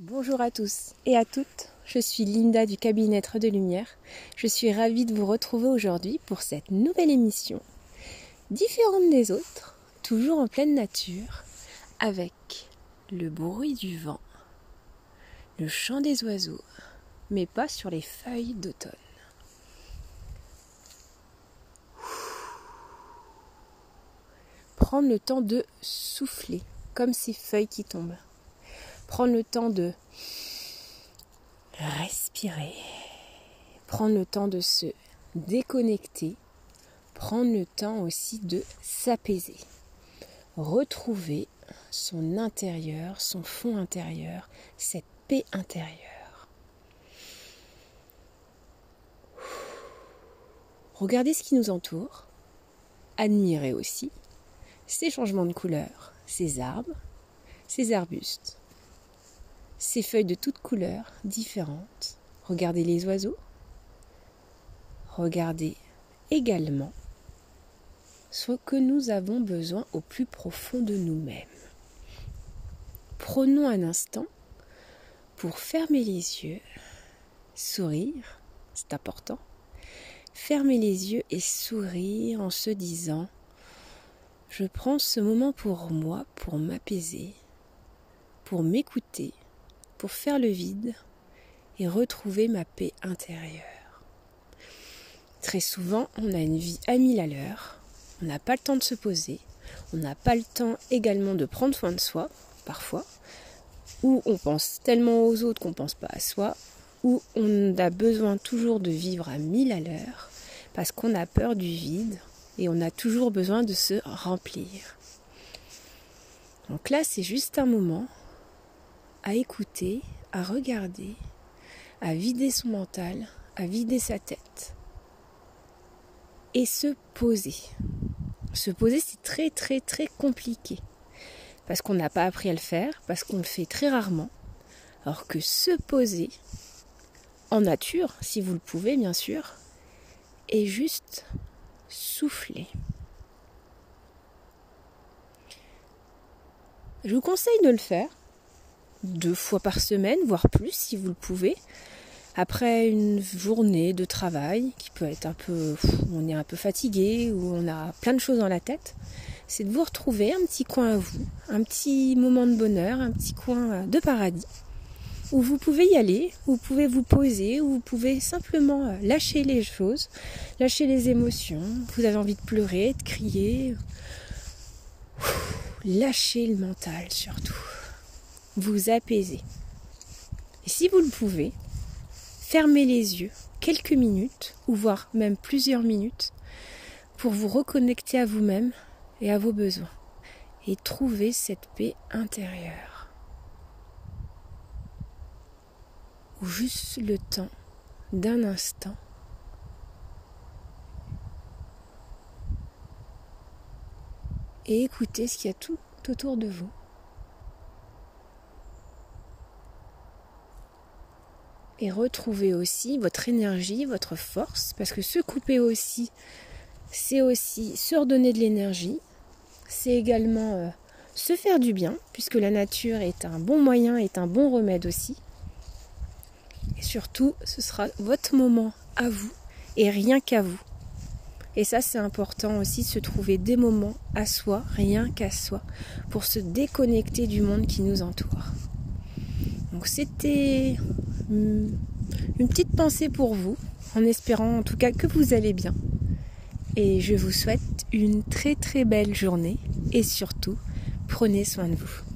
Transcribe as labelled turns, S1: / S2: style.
S1: Bonjour à tous et à toutes, je suis Linda du cabinet de Lumière. Je suis ravie de vous retrouver aujourd'hui pour cette nouvelle émission, différente des autres, toujours en pleine nature, avec le bruit du vent, le chant des oiseaux, mais pas sur les feuilles d'automne. Prendre le temps de souffler, comme ces feuilles qui tombent prendre le temps de respirer, prendre le temps de se déconnecter, prendre le temps aussi de s'apaiser, retrouver son intérieur, son fond intérieur, cette paix intérieure. Regardez ce qui nous entoure, admirez aussi ces changements de couleur, ces arbres, ces arbustes, ces feuilles de toutes couleurs, différentes. Regardez les oiseaux. Regardez également ce que nous avons besoin au plus profond de nous-mêmes. Prenons un instant pour fermer les yeux, sourire, c'est important. Fermer les yeux et sourire en se disant je prends ce moment pour moi, pour m'apaiser, pour m'écouter, faire le vide et retrouver ma paix intérieure. Très souvent, on a une vie à mille à l'heure, on n'a pas le temps de se poser, on n'a pas le temps également de prendre soin de soi, parfois, ou on pense tellement aux autres qu'on ne pense pas à soi, ou on a besoin toujours de vivre à mille à l'heure, parce qu'on a peur du vide et on a toujours besoin de se remplir. Donc là, c'est juste un moment à écouter, à regarder, à vider son mental, à vider sa tête et se poser. Se poser, c'est très très très compliqué parce qu'on n'a pas appris à le faire, parce qu'on le fait très rarement. Alors que se poser en nature, si vous le pouvez bien sûr, et juste souffler. Je vous conseille de le faire deux fois par semaine, voire plus si vous le pouvez. Après une journée de travail qui peut être un peu, on est un peu fatigué ou on a plein de choses dans la tête, c'est de vous retrouver un petit coin à vous, un petit moment de bonheur, un petit coin de paradis où vous pouvez y aller, où vous pouvez vous poser, où vous pouvez simplement lâcher les choses, lâcher les émotions. Vous avez envie de pleurer, de crier. Lâchez le mental surtout vous apaiser. Et si vous le pouvez, fermez les yeux quelques minutes, ou voire même plusieurs minutes, pour vous reconnecter à vous-même et à vos besoins, et trouver cette paix intérieure. Ou juste le temps d'un instant et écoutez ce qu'il y a tout autour de vous. Et retrouver aussi votre énergie, votre force, parce que se couper aussi, c'est aussi se redonner de l'énergie, c'est également euh, se faire du bien, puisque la nature est un bon moyen, est un bon remède aussi. Et surtout, ce sera votre moment à vous et rien qu'à vous. Et ça, c'est important aussi, se trouver des moments à soi, rien qu'à soi, pour se déconnecter du monde qui nous entoure. Donc c'était une petite pensée pour vous, en espérant en tout cas que vous allez bien. Et je vous souhaite une très très belle journée et surtout, prenez soin de vous.